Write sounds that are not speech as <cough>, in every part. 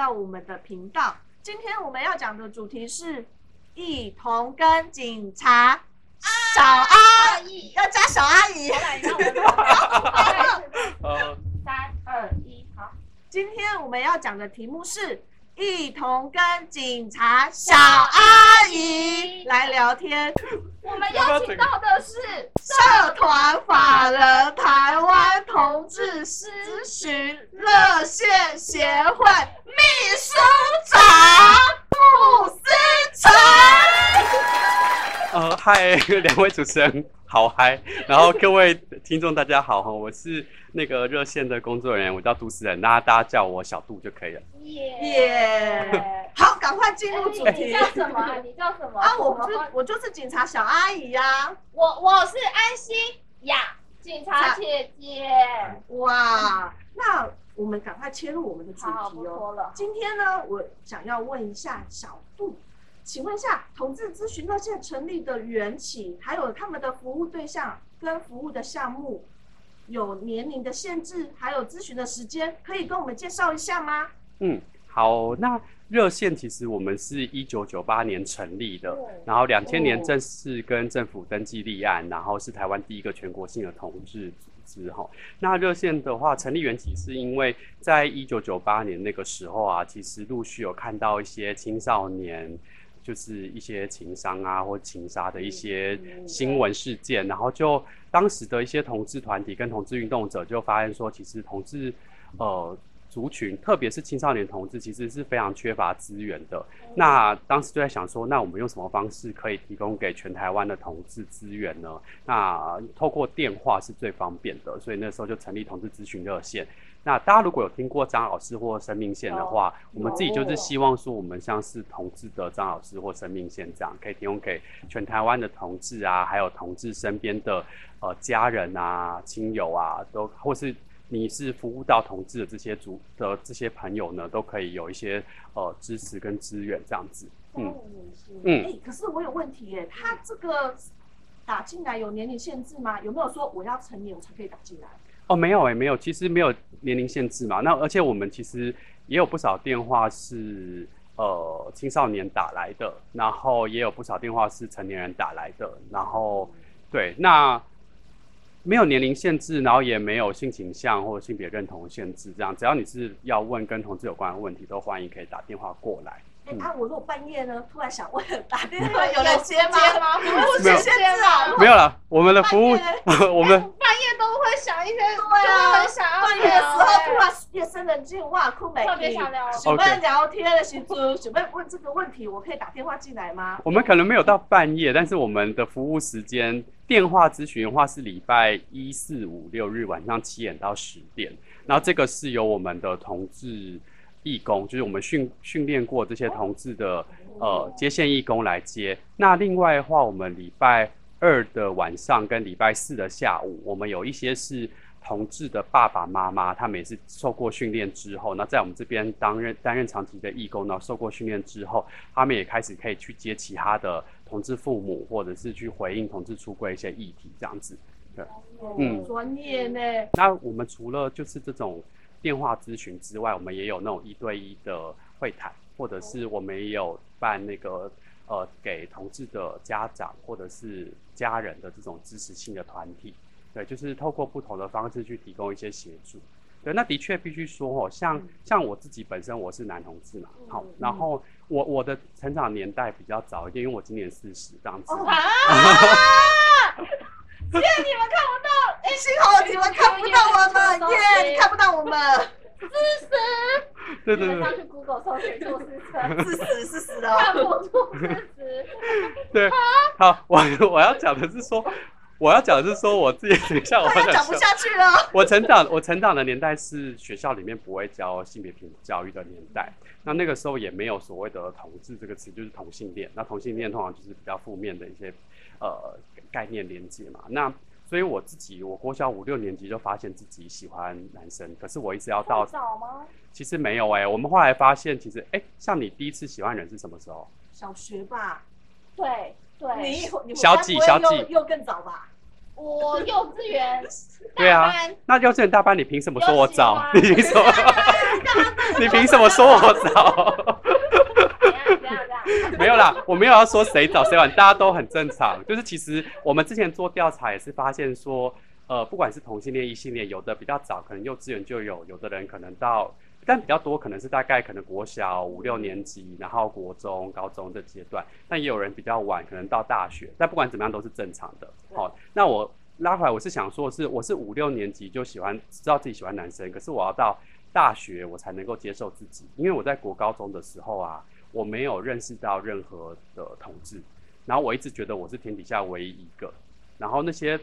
到我们的频道。今天我们要讲的主题是一同跟警察小阿姨，要加小阿姨。呃，三二一，好。今天我们要讲的题目是一同跟警察小阿姨来聊天。我们邀请到的是社团法人台湾同志咨询热线协会秘书长傅思成。呃，嗨，<laughs> 两位主持人好嗨，然后各位听众大家好哈，我是那个热线的工作人员，我叫杜思人，大家大家叫我小杜就可以了。耶！好，赶快进入主，题你叫什么？你叫什么？啊！我不是，我就是警察小阿姨呀、我我是安心呀，警察姐姐。哇，那我们赶快切入我们的主，题哦。今天呢，我想要问一下小杜，请问一下，同志咨询热线成立的缘起，还有他们的服务对象跟服务的项目，有年龄的限制，还有咨询的时间，可以跟我们介绍一下吗？嗯，好，那热线其实我们是一九九八年成立的，嗯然后两千年哦正式跟政府登记立案，然后是台湾第一个全国性的同志组织哈。那热线的话，成立缘起是因为在一九九八年那个时候啊，其实陆续有看到一些青少年。就是一些情伤啊或情杀的一些新闻事件，然后就当时的一些同志团体跟同志运动者就发现说，其实同志呃族群，特别是青少年同志，其实是非常缺乏资源的。那当时就在想说，那我们用什么方式可以提供给全台湾的同志资源呢？那透过电话是最方便的，所以那时候就成立同志咨询热线。那大家如果有听过张老师或生命线的话，我们自己就是希望说，我们像是同志的张老师或生命线这样，可以提供给全台湾的同志啊，还有同志身边的呃家人啊、亲友啊，都或是你是服务到同志的这些族的这些朋友呢，都可以有一些呃支持跟资源这样子。嗯嗯，可是我有问题耶，他这个打进来有年龄限制吗？有没有说我要成年我才可以打进来？哦，没有诶，没有，其实没有年龄限制嘛。那而且我们其实也有不少电话是呃青少年打来的，然后也有不少电话是成年人打来的。然后对，那没有年龄限制，然后也没有性倾向或者性别认同限制，这样只要你是要问跟同志有关的问题，都欢迎可以打电话过来。哎、嗯。啊，我如果半夜呢，突然想问打电话，<laughs> 有人接吗？没有。了，我们的服务，<laughs> 我们半夜都会想一些，就对啊会很想要半夜的时候突聊然夜深人静，哇，酷美特别想聊。想要聊天的时候，准备问这个问题，我可以打电话进来吗？我们可能没有到半夜，但是我们的服务时间电话咨询的话是礼拜一、四、五、六日晚上七点到十点，然后这个是由我们的同志义工，就是我们训训练过这些同志的呃接线义工来接。那另外的话，我们礼拜二的晚上跟礼拜四的下午，我们有一些是同志的爸爸妈妈，他们也是受过训练之后，那在我们这边担任担任长期的义工呢，受过训练之后，他们也开始可以去接其他的同志父母，或者是去回应同志出柜一些议题这样子。对嗯专业呢？那我们除了就是这种电话咨询之外，我们也有那种一对一的会谈，或者是我们也有办那个呃给同志的家长或者是家人的这种支持性的团体。对，就是透过不同的方式去提供一些协助。对，那的确必须说哦，像像我自己本身我是男同志嘛，好，然后我我的成长年代比较早一点，因为我今年四十这样子。<laughs> <laughs> 哦啊！谢谢你们看不到，哎，幸好你们看不到我们，<laughs> 耶！你看不到我们，支持。对对对你们上去 Google 搜寻做事车，是死是死看的。不出事实。对，好，我我要讲的是说，我要讲的是说我自己，等一下我讲不下去了。<laughs> 我成长，我成长的年代是学校里面不会教性别平等教育的年代。那那个时候也没有所谓的同志这个词，就是同性恋。那同性恋通常就是比较负面的一些呃概念连接嘛。那所以我自己，我国小五六年级就发现自己喜欢男生，可是我一直要到，早吗？其实没有哎、我们后来发现，其实哎、像你第一次喜欢人是什么时候？小学吧，对对，你你小几小几又又更早吧？我幼稚园 <laughs> 对啊大班那幼稚园大班，你凭什么说我早？你凭什么？<laughs> 你凭什么说我早？<laughs> 没有啦，我没有要说谁早谁晚，大家都很正常。就是其实我们之前做调查也是发现说，呃，不管是同性恋、异性恋，有的比较早，可能幼稚园就有；有的人可能到，但比较多可能是大概可能国小五六年级，然后国中、高中的阶段。但也有人比较晚，可能到大学。但不管怎么样都是正常的。好、那我拉回来，我是想说的是，我是五六年级就喜欢知道自己喜欢男生，可是我要到大学我才能够接受自己，因为我在国高中的时候啊，我没有认识到任何的同志，然后我一直觉得我是天底下唯一一个，然后那些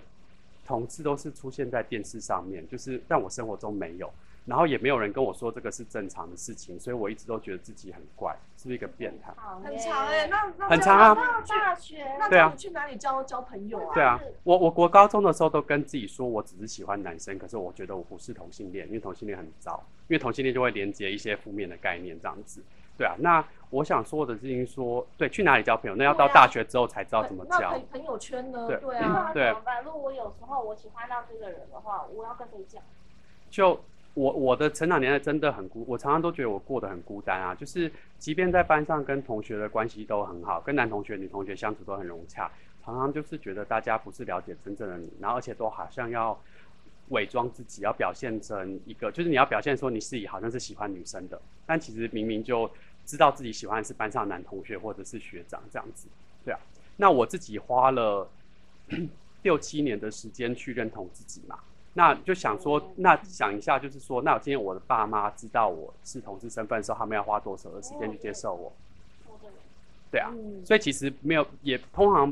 同志都是出现在电视上面，就是但我生活中没有，然后也没有人跟我说这个是正常的事情，所以我一直都觉得自己很怪，是不是一个变态？好很长哎、那那很长啊那大学对啊那你去哪里交交朋友啊？对啊是，我我国高中的时候都跟自己说我只是喜欢男生，可是我觉得我不是同性恋，因为同性恋很糟，因为同性恋就会连接一些负面的概念这样子。对啊，那我想说的事情说，对，去哪里交朋友，那要到大学之后才知道怎么交那朋。友圈呢？对啊，对怎么办？如果我有时候我喜欢到这个人的话，我要跟谁讲？就我我的成长年代真的很孤，我常常都觉得我过得很孤单啊。就是即便在班上跟同学的关系都很好，跟男同学、女同学相处都很融洽，常常就是觉得大家不是了解真正的你，然后而且都好像要伪装自己，要表现成一个，就是你要表现说你自己好像是喜欢女生的，但其实明明就知道自己喜欢的是班上男同学或者是学长这样子，对啊。那我自己花了 <clears throat> 六七年的时间去认同自己嘛，那就想说，那想一下，就是说，那今天我的爸妈知道我是同志身份的时候，他们要花多少的时间去接受我？对啊，嗯，所以其实没有，也通常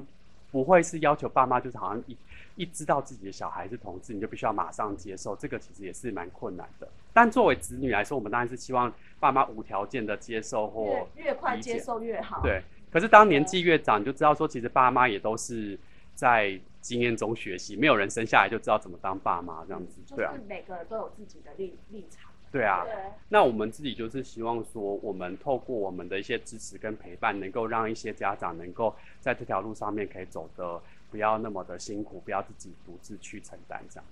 不会是要求爸妈就是好像一一知道自己的小孩是同志，你就必须要马上接受，这个其实也是蛮困难的。但作为子女来说，我们当然是希望爸妈无条件的接受或越越快接受越好。对。可是当年纪越长，你就知道说，其实爸妈也都是在经验中学习，没有人生下来就知道怎么当爸妈这样子，就对啊是，每个人都有自己的立立场。对啊。对，那我们自己就是希望说，我们透过我们的一些支持跟陪伴，能够让一些家长能够在这条路上面可以走得不要那么的辛苦，不要自己独自去承担这样。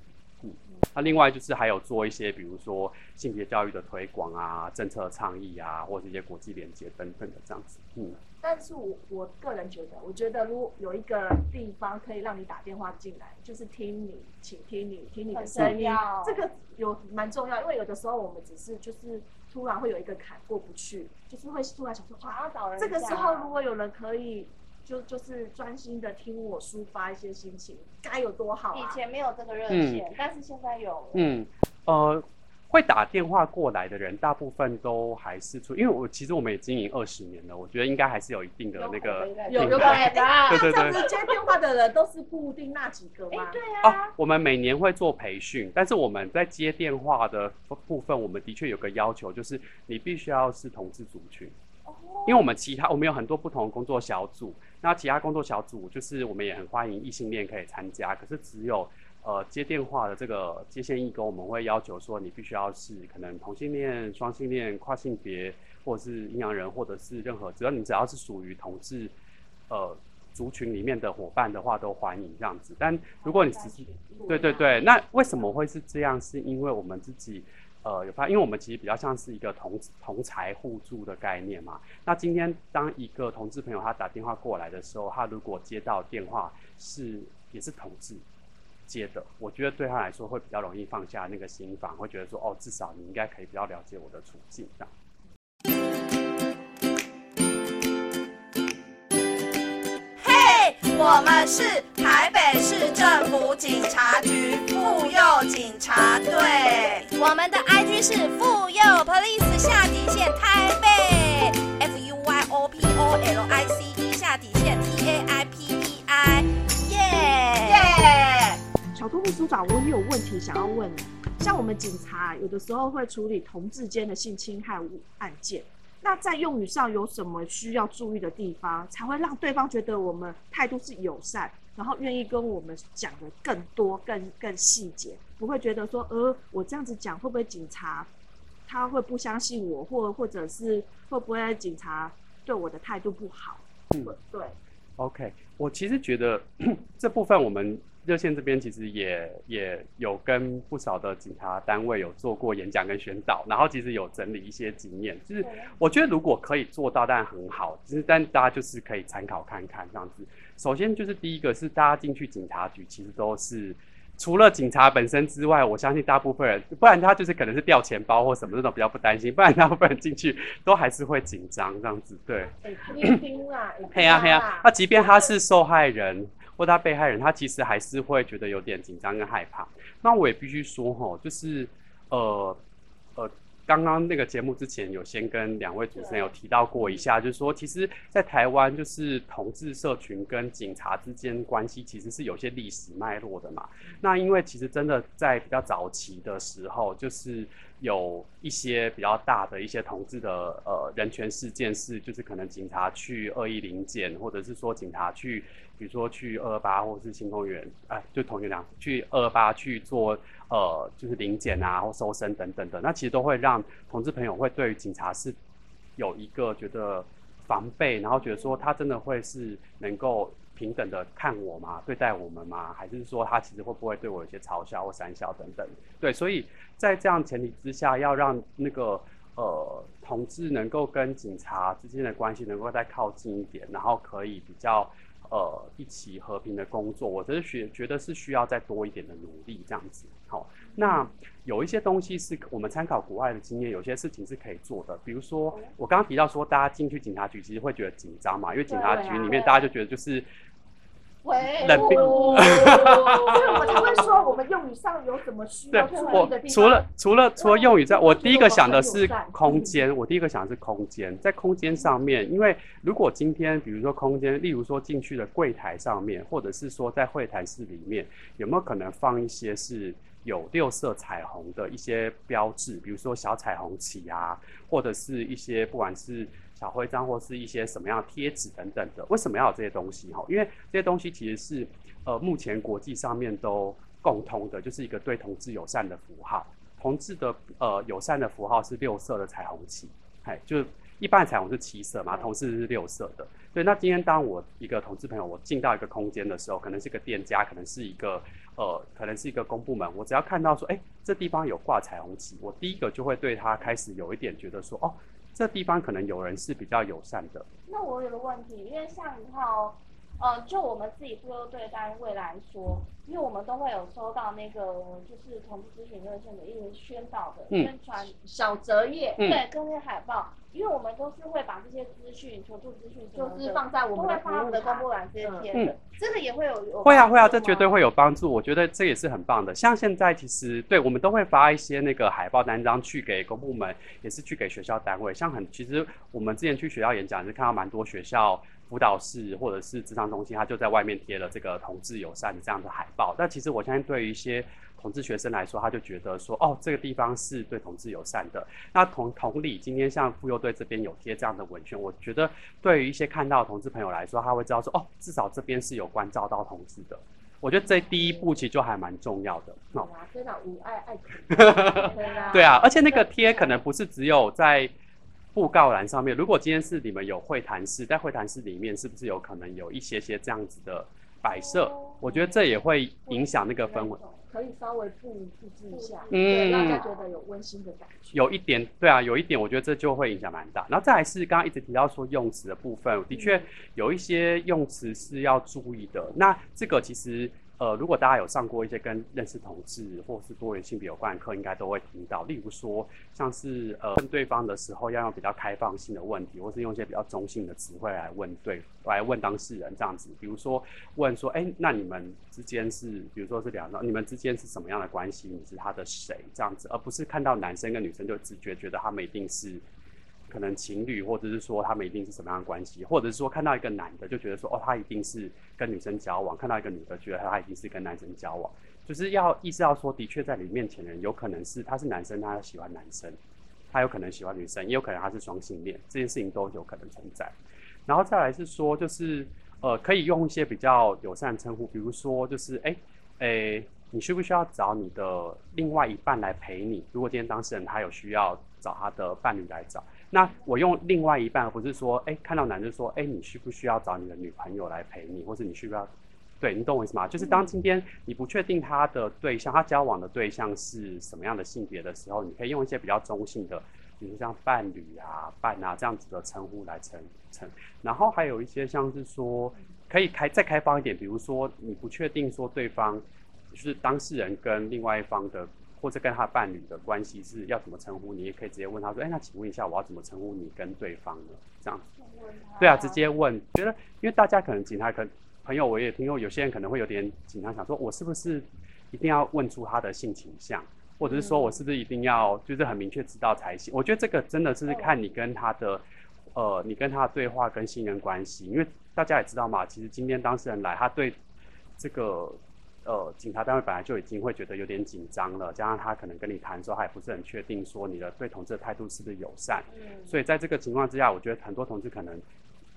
嗯，那另外就是还有做一些，比如说性别教育的推广啊、政策倡议啊，或者一些国际连接等等的这样子。嗯，但是我我个人觉得，我觉得如果有一个地方可以让你打电话进来，就是听你，请听你，听你的声音这个有蛮重要，因为有的时候我们只是就是突然会有一个坎过不去，就是会突然想说，想哇，要找人这个时候如果有人可以就就是专心的听我抒发一些心情，该有多好以啊！前没有这个热线，但是现在有了。嗯，呃，会打电话过来的人，大部分都还是出，因为我其实我们也经营二十年了，我觉得应该还是有一定的那个有有品牌可能对对对接电话的人都是固定那几个哎吗？，对哦啊，，我们每年会做培训，但是我们在接电话的部分，我们的确有个要求，就是你必须要是同志族群，哦因为我们其他我们有很多不同的工作小组，那其他工作小组就是我们也很欢迎异性恋可以参加，可是只有呃接电话的这个接线义工，我们会要求说你必须要是可能同性恋、双性恋、跨性别，或者是阴阳人，或者是任何只要你只要是属于同志呃族群里面的伙伴的话，都欢迎这样子。但如果你只是对对对，那为什么会是这样？是因为我们自己呃有发，因为我们其实比较像是一个同同财互助的概念嘛。那今天当一个同志朋友他打电话过来的时候，他如果接到电话是也是同志接的，我觉得对他来说会比较容易放下那个心防，会觉得说哦，至少你应该可以比较了解我的处境这样。嘿，我们是台北市政府警察局妇幼警察队。我们的 IG 是妇幼 Police 下底线台北，F U Y O P O L I C E 下底线 T A I P E I，耶！耶！小兔秘书长，我也有问题想要问你。像我们警察有的时候会处理同志间的性侵害案件，那在用语上有什么需要注意的地方，才会让对方觉得我们态度是友善，然后愿意跟我们讲的更多、更更细节，不会觉得说，呃，我这样子讲会不会警察他会不相信我，或或者是会不会警察对我的态度不好？嗯对，OK，我其实觉得 <clears throat> 这部分我们热线这边其实也也有跟不少的警察单位有做过演讲跟宣导，然后其实有整理一些经验，就是我觉得如果可以做到，当然很好，其实但大家就是可以参考看看这样子。首先就是第一个是大家进去警察局，其实都是除了警察本身之外，我相信大部分人，不然他就是可能是掉钱包或什么这种比较不担心，不然大部分人进去都还是会紧张这样子，对。钉钉啊，<coughs> 嘿呀嘿呀，那即便他是受害人。或他被害人，他其实还是会觉得有点紧张跟害怕。那我也必须说，吼，就是，呃，呃，刚刚那个节目之前有先跟两位主持人有提到过一下，就是说，其实，在台湾，就是同志社群跟警察之间关系其实是有些历史脉络的嘛。那因为其实真的在比较早期的时候，就是有一些比较大的一些同志的呃人权事件，是就是可能警察去恶意临检，或者是说警察去。比如说去二八或是新公园，哎，就同一辆去二二八去做呃，就是临检啊或搜身等等的，那其实都会让同志朋友会对于警察是有一个觉得防备，然后觉得说他真的会是能够平等的看我吗？对待我们吗？还是说他其实会不会对我有些嘲笑或讪笑等等？对，所以在这样前提之下，要让那个呃同志能够跟警察之间的关系能够再靠近一点，然后可以比较。呃，一起和平的工作，我觉得需觉得是需要再多一点的努力，这样子。好，那有一些东西是我们参考国外的经验，有些事情是可以做的。比如说，我刚刚提到说，大家进去警察局其实会觉得紧张嘛，因为警察局里面大家就觉得就是。冷冰，<laughs> 所以我才会说，我们用语上有什么需要注意的地方。除了除了除了用语在，我第一个想的是空间。我第一个想的是空间，在空间上面，因为如果今天比如说空间，例如说进去的柜台上面，或者是说在会谈室里面，有没有可能放一些是有六色彩虹的一些标志，比如说小彩虹旗啊，或者是一些不管是。小徽章或是一些什么样贴纸等等的，为什么要有这些东西？哈，因为这些东西其实是呃目前国际上面都共通的，就是一个对同志友善的符号。同志的呃友善的符号是六色的彩虹旗，哎，就一般彩虹是七色嘛，同志是六色的。对，那今天当我一个同志朋友，我进到一个空间的时候，可能是个店家，可能是一个呃，可能是一个公部门，我只要看到说，哎，这地方有挂彩虹旗，我第一个就会对他开始有一点觉得说，哦。这地方可能有人是比较友善的。那我有个问题，因为像一套，呃，就我们自己妇幼队单位来说，因为我们都会有收到那个就是同志咨询热线的一些宣导的宣传小折页，对，跟那些海报。因为我们都是会把这些资讯、求助资讯，就是放在我们的发的公布栏这些贴的，这个也会有会啊会啊，这绝对会有帮助。我觉得这也是很棒的。像现在其实对我们都会发一些那个海报单张去给公部门，也是去给学校单位。像很其实我们之前去学校演讲，是看到蛮多学校辅导室或者是职场中心，他就在外面贴了这个同志友善的这样的海报。但其实我相信对于一些同志学生来说，他就觉得说，哦，这个地方是对同志友善的。那同同理，今天像妇幼队这边有贴这样的文宣，我觉得对于一些看到同志朋友来说，他会知道说，哦，至少这边是有关照到同志的。我觉得这第一步其实就还蛮重要的。哦，非常无爱爱 <laughs> 对啊，而且那个贴可能不是只有在布告栏上面。如果今天是你们有会谈室，在会谈室里面，是不是有可能有一些些这样子的摆设？我觉得这也会影响那个氛围。可以稍微布布置一下，嗯，让大家觉得有温馨的感觉。有一点，对啊，有一点，我觉得这就会影响蛮大。然后再来是刚刚一直提到说用词的部分，的确有一些用词是要注意的。那这个其实。呃，如果大家有上过一些跟认识同志或是多元性别有关的课，应该都会听到。例如说，像是呃问对方的时候，要用比较开放性的问题，或是用一些比较中性的词汇来问对，来问当事人这样子。比如说问说，哎，那你们之间是，比如说是两个，你们之间是什么样的关系？你是他的谁？这样子，而不是看到男生跟女生就直觉觉得他们一定是。可能情侣，或者是说他们一定是什么样的关系，或者是说看到一个男的就觉得说哦，他一定是跟女生交往；看到一个女的觉得他一定是跟男生交往，就是要意识到说，的确在你面前的人有可能是他是男生，他喜欢男生，他有可能喜欢女生，也有可能他是双性恋，这件事情都有可能存在。然后再来是说，就是呃，可以用一些比较友善的称呼，比如说就是哎哎，你需不需要找你的另外一半来陪你？如果今天当事人他有需要找他的伴侣来找。那我用另外一半，而不是说，哎，看到男的说，哎，你需不需要找你的女朋友来陪你，或是你需不需要对你懂我意思吗？就是当今天你不确定他的对象，他交往的对象是什么样的性别的时候，你可以用一些比较中性的，比如像伴侣啊、伴啊这样子的称呼来称称。然后还有一些像是说，可以开再开放一点，比如说你不确定说对方就是当事人跟另外一方的。或者跟他伴侣的关系是要怎么称呼你，也可以直接问他说：“哎，那请问一下，我要怎么称呼你跟对方呢？”这样子，对啊，直接问。觉得因为大家可能警察可朋友，我也听过，有些人可能会有点紧张，想说我是不是一定要问出他的性倾向，或者是说我是不是一定要就是很明确知道才行？我觉得这个真的是看你跟他的呃，你跟他的对话跟信任关系，因为大家也知道嘛，其实今天当事人来，他对这个。呃，警察单位本来就已经会觉得有点紧张了，加上他可能跟你谈的时候，还不是很确定说你的对同志的态度是不是友善，所以在这个情况之下，我觉得很多同志可能，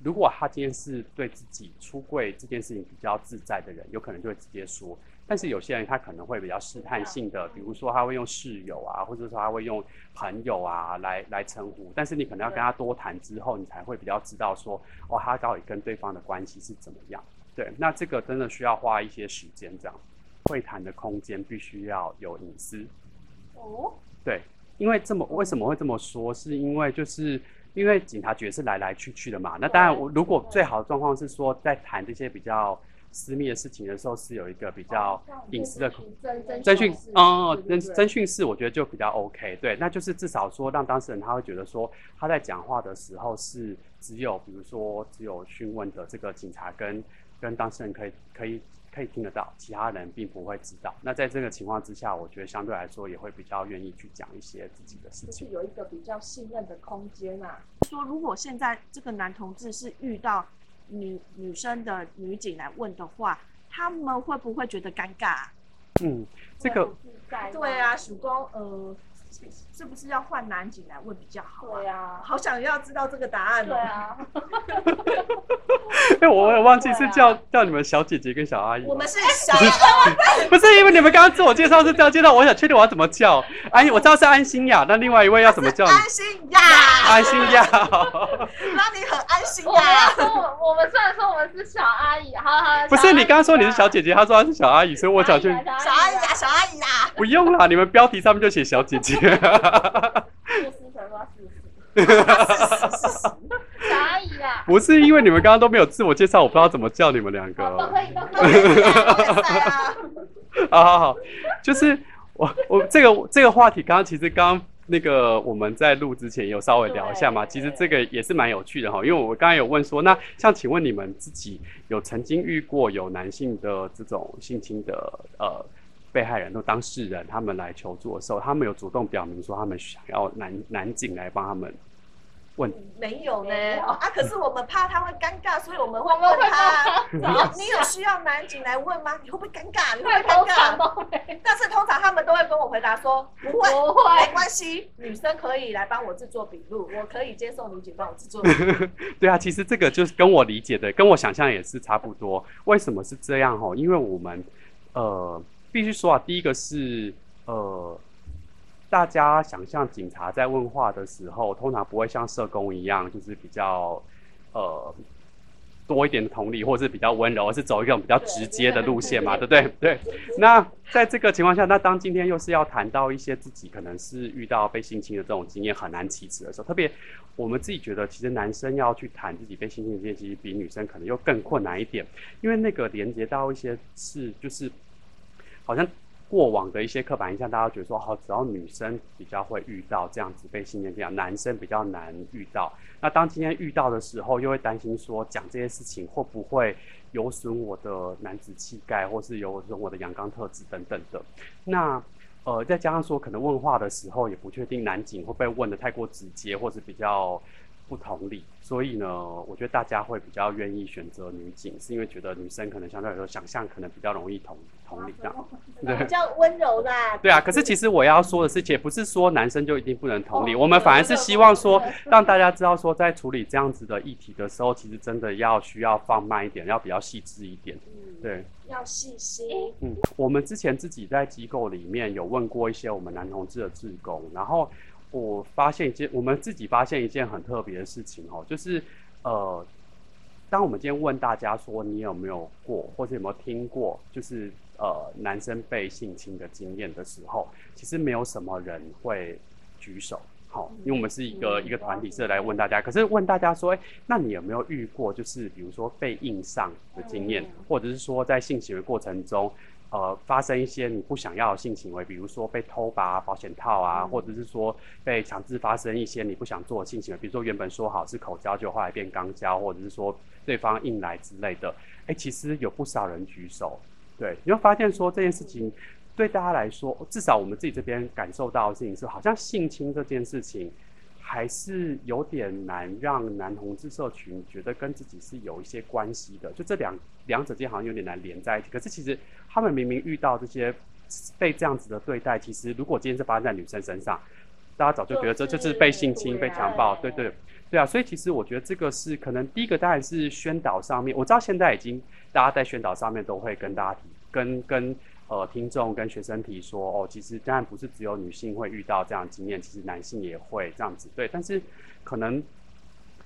如果他今天是对自己出柜这件事情比较自在的人，有可能就会直接说。但是有些人他可能会比较试探性的，比如说他会用室友啊，或者说他会用朋友啊来来称呼，但是你可能要跟他多谈之后，你才会比较知道说，哦，他到底跟对方的关系是怎么样。对，那这个真的需要花一些时间，这样会谈的空间必须要有隐私。哦，对，因为这么为什么会这么说？是因为就是因为警察局是来来去去的嘛。那当然，我如果最好的状况是说，在谈这些比较私密的事情的时候，是有一个比较隐私的侦讯，哦，侦侦讯室，我觉得就比较 OK。对，那就是至少说让当事人他会觉得说他在讲话的时候是只有比如说只有讯问的这个警察跟。跟当事人可以可以可以听得到，其他人并不会知道。那在这个情况之下，我觉得相对来说也会比较愿意去讲一些自己的事情，有一个比较信任的空间啊。说如果现在这个男同志是遇到女女生的女警来问的话，他们会不会觉得尴尬？嗯，这个对啊，曙光呃。是不是要换男警来问比较好？对啊，好想要知道这个答案。对啊，<laughs> 哎，我也忘记是叫叫你们小姐姐跟小阿姨。我们是小阿姨，不是因为你们刚刚自我介绍是这样介绍，我想确定我要怎么叫。安，<laughs> 我知道是安心雅，那另外一位要怎么叫？安心雅，安心雅，那你很安心呀。我我们虽然说我们是小阿姨，好好。不是你刚刚说你是小姐姐，他说他是小阿姨，所以我想去小阿姨呀，小阿姨呀。不用啦，你们标题上面就写小姐姐。不是因为你们刚刚都没有自我介绍，我不知道怎么叫你们两个。都可以，都可以。好好好，就是我我这个这个话题，刚刚其实刚那个我们在录之前有稍微聊一下嘛，其实这个也是蛮有趣的哈，因为我刚刚有问说，那像请问你们自己有曾经遇过有男性的这种性侵的呃？被害人都当事人，他们来求助的时候，他们有主动表明说他们想要男男警来帮他们问。没有呢啊！可是我们怕他会尴尬，所以我们会问他：你你有需要男警来问吗？你会不会尴尬？你会尴尬？但是通常他们都会跟我回答说：不会，不会，没关系，女生可以来帮我制作笔录，我可以接受女警帮我制作。<laughs> 对啊，其实这个就是跟我理解的，跟我想象也是差不多。为什么是这样？哦，因为我们呃。必须说啊，第一个是呃，大家想象警察在问话的时候，通常不会像社工一样，就是比较呃多一点的同理，或是比较温柔，而是走一种比较直接的路线嘛，对不对？对。那在这个情况下，那当今天又是要谈到一些自己可能是遇到被性侵的这种经验很难启齿的时候，特别我们自己觉得，其实男生要去谈自己被性侵的经验，其实比女生可能又更困难一点，因为那个连接到一些是就是。好像过往的一些刻板印象，大家觉得说，好，只要女生比较会遇到这样子被性侵这样，男生比较难遇到。那当今天遇到的时候，又会担心说，讲这些事情会不会有损我的男子气概，或是有损我的阳刚特质等等的。那呃，再加上说，可能问话的时候也不确定男警会不会问的太过直接，或是比较。不同理，所以呢，我觉得大家会比较愿意选择女警，是因为觉得女生可能相对来说想象可能比较容易同同理这样，对，比较温柔啦。对啊，可是其实我要说的是，且不是说男生就一定不能同理，我们反而是希望说让大家知道说，在处理这样子的议题的时候，其实真的要需要放慢一点，要比较细致一点。对，要细心。嗯，我们之前自己在机构里面有问过一些我们男同志的志工，然后。我发现一件，我们自己发现一件很特别的事情哦，就是，呃，当我们今天问大家说你有没有过，或者有没有听过，就是呃男生被性侵的经验的时候，其实没有什么人会举手。好，因为我们是一个一个团体是来问大家，可是问大家说，哎，那你有没有遇过，就是比如说被硬上的经验，或者是说在性行为过程中，呃，发生一些你不想要的性行为，比如说被偷拔保险套啊，或者是说被强制发生一些你不想做的性行为，比如说原本说好是口交，就后来变肛交，或者是说对方硬来之类的，哎，其实有不少人举手，对，你会发现说这件事情。对大家来说，至少我们自己这边感受到的事情是，好像性侵这件事情还是有点难让男同志社群觉得跟自己是有一些关系的。就这两两者间好像有点难连在一起。可是其实他们明明遇到这些被这样子的对待，其实如果今天是发生在女生身上，大家早就觉得这就是被性侵、被强暴。对对对啊！所以其实我觉得这个是可能第一个当然是宣导上面，我知道现在已经大家在宣导上面都会跟大家提，跟跟。呃，听众跟学生提说，哦，其实当然不是只有女性会遇到这样的经验，其实男性也会这样子，对。但是可能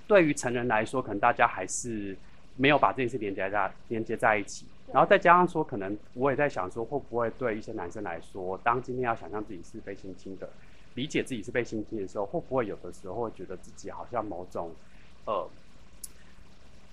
对于成人来说，可能大家还是没有把这件事连接在连接在一起。然后再加上说，可能我也在想说，会不会对一些男生来说，当今天要想象自己是被性侵的，理解自己是被性侵的时候，会不会有的时候会觉得自己好像某种呃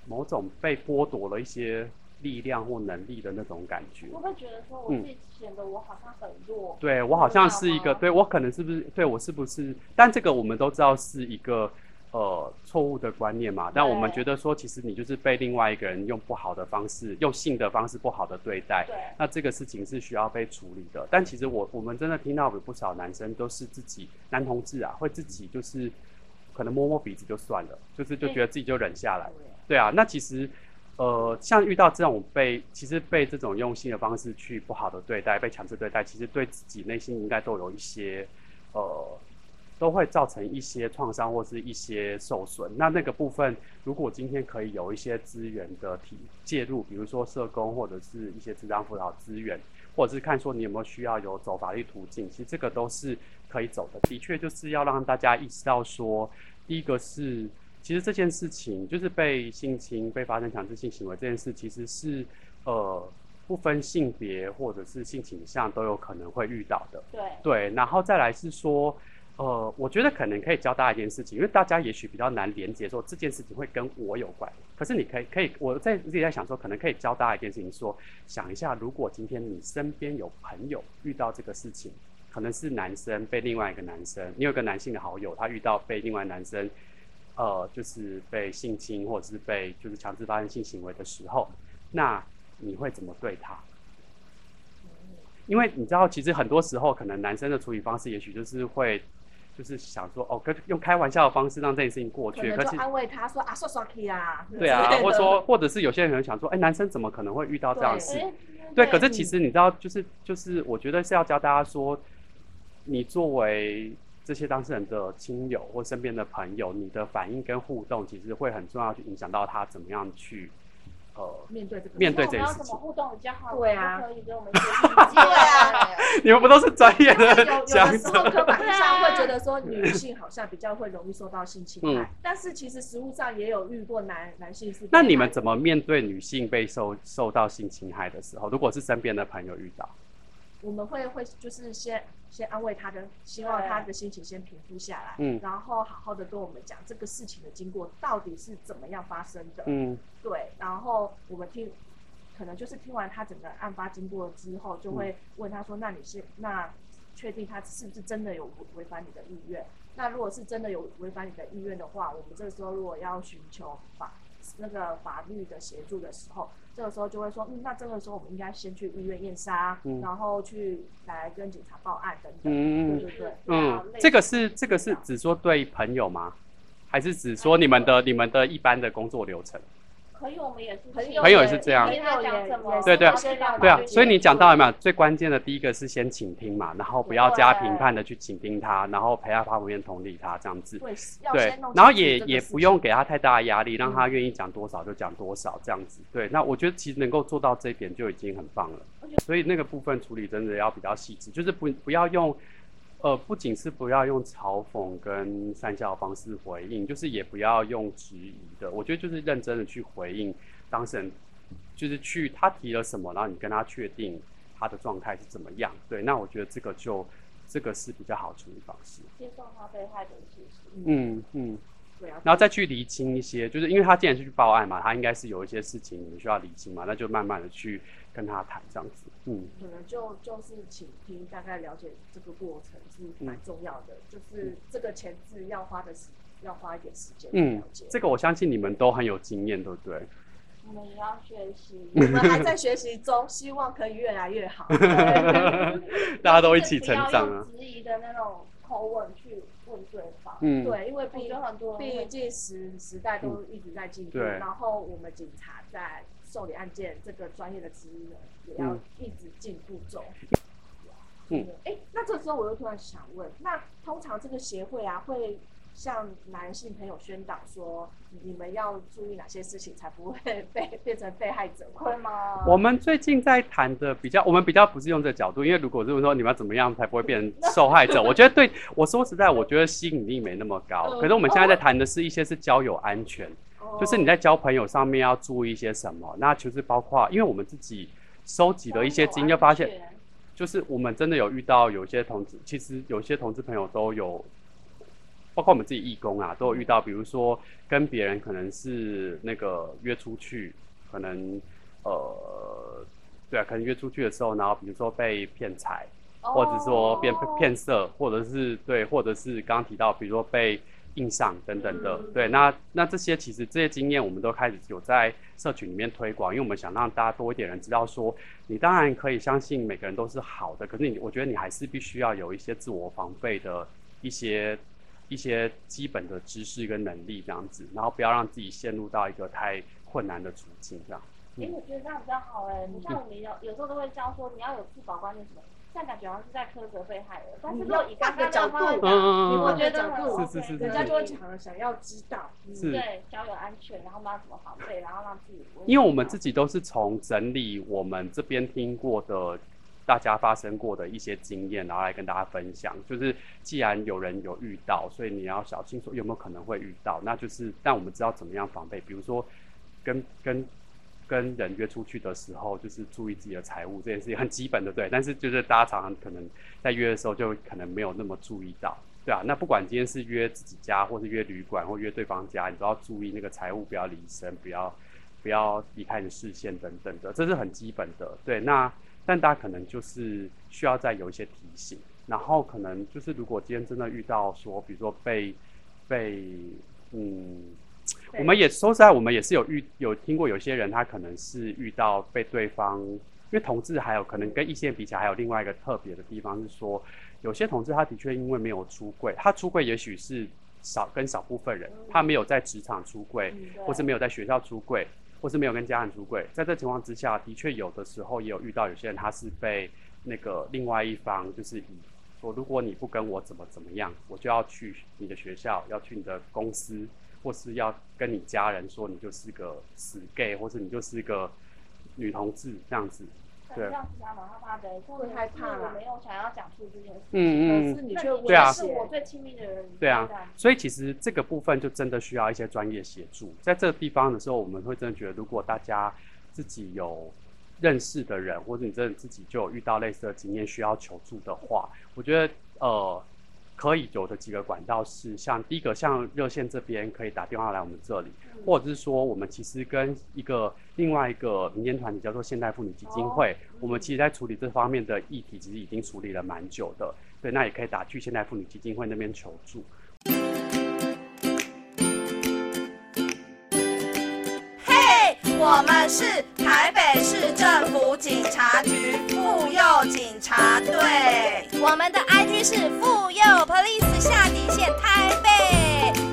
某种被剥夺了一些。力量或能力的那种感觉，我会觉得说，我自己显得我好像很弱。对我好像是一个，对我可能是不是？对我是不是？但这个我们都知道是一个呃错误的观念嘛。但我们觉得说，其实你就是被另外一个人用不好的方式，用性的方式不好的对待。对。那这个事情是需要被处理的。但其实我我们真的听到有不少男生都是自己男同志啊，会自己就是可能摸摸鼻子就算了，就是就觉得自己就忍下来。对啊，那其实。呃，像遇到这种被，其实被这种用性的方式去不好的对待，被强制对待，其实对自己内心应该都有一些，呃，都会造成一些创伤或是一些受损。那那个部分，如果今天可以有一些资源的提介入，比如说社工或者是一些智障辅导资源，或者是看说你有没有需要有走法律途径，其实这个都是可以走的。的确就是要让大家意识到说，第一个是。其实这件事情就是被性侵、被发生强制性行为这件事，其实是呃不分性别或者是性倾向都有可能会遇到的。对对，然后再来是说，呃，我觉得可能可以教大家一件事情，因为大家也许比较难连接说这件事情会跟我有关。可是你可以可以，我在自己在想说，可能可以教大家一件事情，说想一下，如果今天你身边有朋友遇到这个事情，可能是男生被另外一个男生，你有个男性的好友，他遇到被另外男生。呃，就是被性侵或者是被就是强制发生性行为的时候，那你会怎么对他？因为你知道，其实很多时候可能男生的处理方式，也许就是会，就是想说，哦，跟用开玩笑的方式让这件事情过去，可是安慰他说啊，说说可以啊，对啊，或者说，或者是有些人可能想说，哎，男生怎么可能会遇到这样事？对，可是其实你知道，就是就是，我觉得是要教大家说，你作为。这些当事人的亲友或身边的朋友，你的反应跟互动，其实会很重要，去影响到他怎么样去，呃，面对这个面对这件事情。怎么互动比较好？对啊，可以给我们一些意见 <laughs> 啊。你们不都是专业的？<laughs> 有有的时候刻板印象会觉得说女性好像比较会容易受到性侵害，但是其实实物上也有遇过男男性是。那你们怎么面对女性被受受到性侵害的时候？如果是身边的朋友遇到？我们会会就是先先安慰他的，希望他的心情先平复下来，嗯，然后好好的跟我们讲这个事情的经过到底是怎么样发生的，嗯，对，然后我们听，可能就是听完他整个案发经过之后，就会问他说，那你是那确定他是不是真的有违反你的意愿？那如果是真的有违反你的意愿的话，我们这个时候如果要寻求法那个法律的协助的时候。这个时候就会说，嗯，那这个时候我们应该先去医院验伤，然后去来跟警察报案等等，对对对。嗯，这个是这个是只说对朋友吗？还是只说你们的你们的一般的工作流程？朋友，也是朋友，也是这样。对对对啊，所以你讲到了没有？最关键的第一个是先倾听嘛，然后不要加评判的去倾听他，然后陪他旁边同理他这样子。对，然后也也不用给他太大的压力，让他愿意讲多少就讲多少这样子。对，那我觉得其实能够做到这一点就已经很棒了。所以那个部分处理真的要比较细致，就是不不要用呃，不仅是不要用嘲讽跟善笑的方式回应，就是也不要用质疑的。我觉得就是认真的去回应当事人，就是去他提了什么，然后你跟他确定他的状态是怎么样。对，那我觉得这个就这个是比较好处理方式。接受他被害的事实。嗯嗯，对啊，然后再去厘清一些，就是因为他既然是去报案嘛，他应该是有一些事情你们需要厘清嘛，那就慢慢的去跟他谈这样子。嗯。可能就就是请听，大概了解这个过程是蛮重要的，就是这个前置要花的时要花一点时间嗯了解。，这个我相信你们都很有经验，对不对？我们也要学习。我们还在学习中，希望可以越来越好。<laughs> 大家都一起成长啊不要用。质疑的那种口吻去问对方。嗯，对，因为毕竟很多毕竟时时代都一直在进步，对然后我们警察在受理案件这个专业的职能也要嗯一直进步中。嗯，哎，那这时候我又突然想问，那通常这个协会啊，会向男性朋友宣导说，你们要注意哪些事情，才不会 <laughs> 被变成被害者？会吗？我们最近在谈的比较，我们比较不是用这个角度，因为如果是说你们要怎么样才不会变成 <laughs> 受害者，我觉得对我说实在，我觉得吸引力没那么高。嗯可是我们现在在谈的是一些是交友安全，就是你在交朋友上面要注意一些什么。那其实包括，因为我们自己收集了一些经验，发现就是我们真的有遇到有些同志，其实有些同志朋友都有，包括我们自己义工啊，都有遇到，比如说跟别人可能是那个约出去，可能呃，对啊，可能约出去的时候，然后比如说被骗财，或者说变哦骗色，或者是对，或者是刚刚提到，比如说被印象等等的，嗯。对，那那这些其实这些经验我们都开始有在社群里面推广，因为我们想让大家多一点人知道说，你当然可以相信每个人都是好的，可是你我觉得你还是必须要有一些自我防备的一些一些基本的知识跟能力这样子，然后不要让自己陷入到一个太困难的处境这样。因为我觉得这样比较好哎、你像我们有有时候都会教说你要有自保观念什么，这样感觉好像是在苛责被害人，但是如果以刚刚的角度嗯嗯嗯我觉得是是是 OK 人家就会讲想要知道，嗯是对交友安全，然后我们要怎么防备，然后让自己因为我们自己都是从整理我们这边听过的、大家发生过的一些经验，然后来跟大家分享。就是既然有人有遇到，所以你要小心说有没有可能会遇到。那就是，但我们知道怎么样防备，比如说跟跟跟跟人约出去的时候，就是注意自己的财务这件事情很基本的，对。<laughs> 但是就是大家常常可能在约的时候就可能没有那么注意到。对啊，那不管今天是约自己家，或是约旅馆，或约对方家，你都要注意那个财务不要离身，不要不要离开你的视线等等的，这是很基本的。对，那但大家可能就是需要再有一些提醒，然后可能就是如果今天真的遇到说，比如说被被嗯，我们也说实在，我们也是有遇有听过有些人他可能是遇到被对方，因为同志还有可能跟异性比起来，还有另外一个特别的地方是说，有些同志他的确因为没有出柜，他出柜也许是少跟少部分人，他没有在职场出柜，嗯或是没有在学校出柜，或是没有跟家人出柜，在这情况之下，的确有的时候也有遇到有些人他是被那个另外一方就是以说，如果你不跟我怎么怎么样，我就要去你的学校，要去你的公司，或是要跟你家人说你就是个死 gay，或是你就是个女同志这样子。这样子他蛮害怕的，或者会害怕啦我没有想要讲出这件事，嗯嗯嗯。是你却那对啊是我最亲密的人，对啊所以其实这个部分就真的需要一些专业协助。在这个地方的时候，我们会真的觉得，如果大家自己有认识的人，或者你真的自己就有遇到类似的经验需要求助的话，我觉得呃可以有的几个管道是，像第一个像热线这边可以打电话来我们这里，或者是说我们其实跟一个另外一个民间团体叫做现代妇女基金会，我们其实在处理这方面的议题，其实已经处理了蛮久的。对，那也可以打去现代妇女基金会那边求助。嘿，我们是台北市政府警察局妇幼警察队。我们的 IG 是妇幼 Police 下底线台北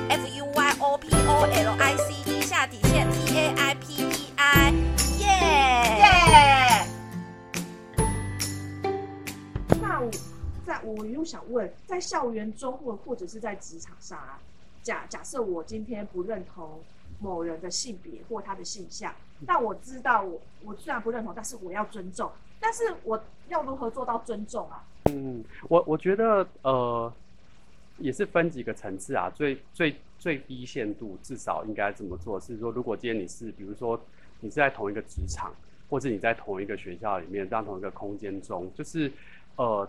，F U Y O P O L I C E 下底线 T A I P E I，耶！耶！那我在我又想问，在校园中或或者是在职场上啊，假假设我今天不认同某人的性别或他的性向，但我知道我我虽然不认同，但是我要尊重。但是我要如何做到尊重啊？嗯，我我觉得呃，也是分几个层次啊。最最最低限度，至少应该这么做，是说，如果今天你是，比如说你是在同一个职场，或者你在同一个学校里面，在同一个空间中，就是呃，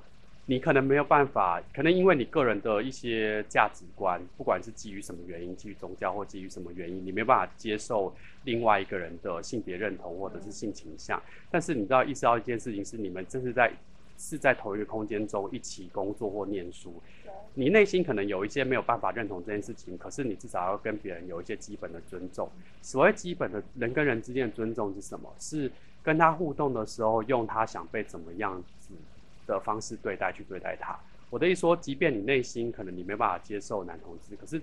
你可能没有办法，可能因为你个人的一些价值观，不管是基于什么原因，基于宗教或基于什么原因，你没办法接受另外一个人的性别认同或者是性倾向。但是你知道意识到一件事情是，你们这是在是在同一个空间中一起工作或念书，你内心可能有一些没有办法认同这件事情，可是你至少要跟别人有一些基本的尊重。所谓基本的人跟人之间的尊重是什么？是跟他互动的时候，用他想被怎么样的方式对待去对待他。我的意思说，即便你内心可能你没办法接受男同志，可是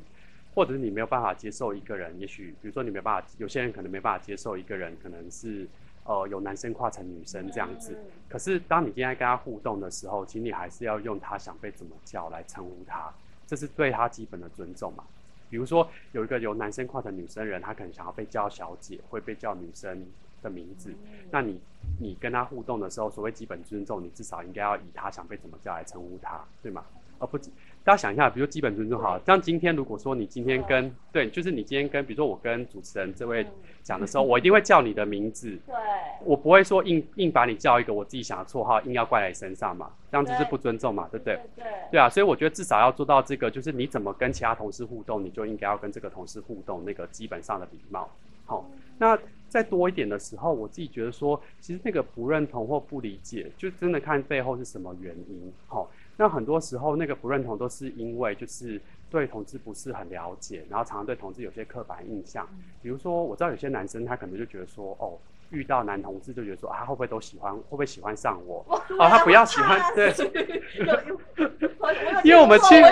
或者是你没有办法接受一个人，也许比如说你没办法，有些人可能没办法接受一个人，可能是。呃，有男生跨成女生这样子，可是当你今天跟他互动的时候，请你还是要用他想被怎么叫来称呼他，这是对他基本的尊重嘛。比如说有一个由男生跨成女生人，他可能想要被叫小姐，会被叫女生的名字，那你你跟他互动的时候，所谓基本尊重，你至少应该要以他想被怎么叫来称呼他，对吗？而不大家想一下，比如基本尊重好，像今天如果说你今天跟对，就是你今天跟，比如说我跟主持人这位讲的时候，我一定会叫你的名字，对，我不会说硬硬把你叫一个我自己想的绰号，硬要怪在身上嘛，这样就是不尊重嘛，对不对？对对啊，所以我觉得至少要做到这个，就是你怎么跟其他同事互动，你就应该要跟这个同事互动那个基本上的礼貌。好，那再多一点的时候，我自己觉得说，其实那个不认同或不理解，就真的看背后是什么原因。好。那很多时候，那个不认同都是因为就是对同志不是很了解，然后常常对同志有些刻板印象。比如说，我知道有些男生他可能就觉得说，哦，遇到男同志就觉得说，啊，会不会都喜欢，会不会喜欢上我？哦，他不要喜欢，对。<laughs> 因为我们去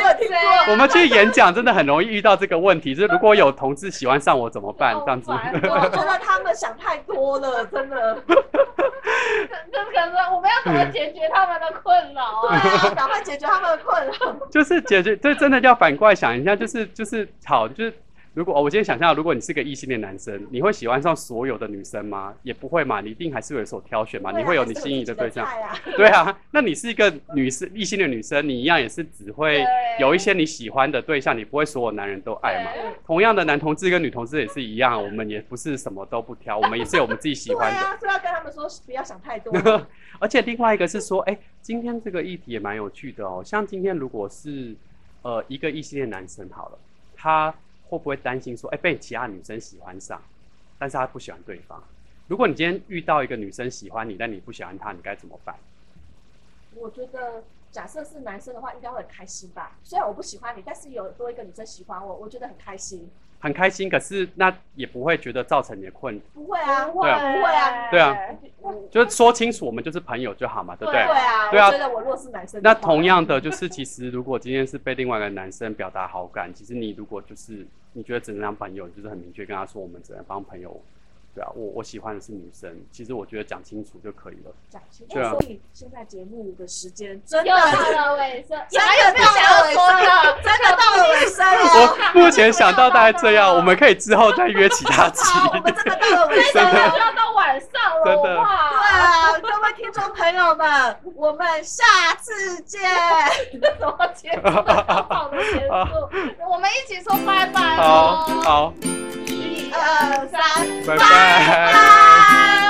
我们去演讲，真的很容易遇到这个问题，就是如果有同志喜欢上我怎么办？这样子。我觉得他们想太多了，真的。<laughs> 这可能我们要怎么解决他们的困扰啊？<laughs> 赶快解决他们的困扰。就是解决，这真的要反过来想一下，就是就是好，就是。如果我今天想象，如果你是个异性恋男生，你会喜欢上所有的女生吗？也不会嘛，你一定还是有所挑选嘛。你会有你心仪的对象，对啊。那你是一个女生，异性恋女生，你一样也是只会有一些你喜欢的对象，你不会所有男人都爱嘛。同样的，男同志跟女同志也是一样，我们也不是什么都不挑，我们也是有我们自己喜欢的。<laughs> 所以要跟他们说，不要想太多。<laughs> 而且另外一个是说，哎，今天这个议题也蛮有趣的哦。像今天如果是呃一个异性恋男生好了，他。会不会担心说，哎，被其他女生喜欢上，但是他不喜欢对方？如果你今天遇到一个女生喜欢你，但你不喜欢她，你该怎么办？我觉得，假设是男生的话，应该会很开心吧。虽然我不喜欢你，但是有多一个女生喜欢我，我觉得很开心。很开心，可是那也不会觉得造成你的困。不会啊，不会，不会啊，对啊，就是说清楚，我们就是朋友就好嘛，对不对？对啊，对啊。觉得我若是男生，那同样的，就是其实如果今天是被另外一个男生表达好感，其实你如果就是你觉得只能当朋友，就是很明确跟他说，我们只能当朋友。对啊，我我喜欢的是女生，其实我觉得讲清楚就可以了。讲清楚。所以现在节目的时间真的到了尾声，还有没有想要说的？真的到了尾声了。我目前想到大概这样，我们可以之后再约其他期。我们真的到了尾声了，就要到晚上了，真的。对啊，各位听众朋友们，我们下次见。<laughs> 怎么结束？<laughs> 好的结束，我们一起说拜拜哦。好。二三拜拜。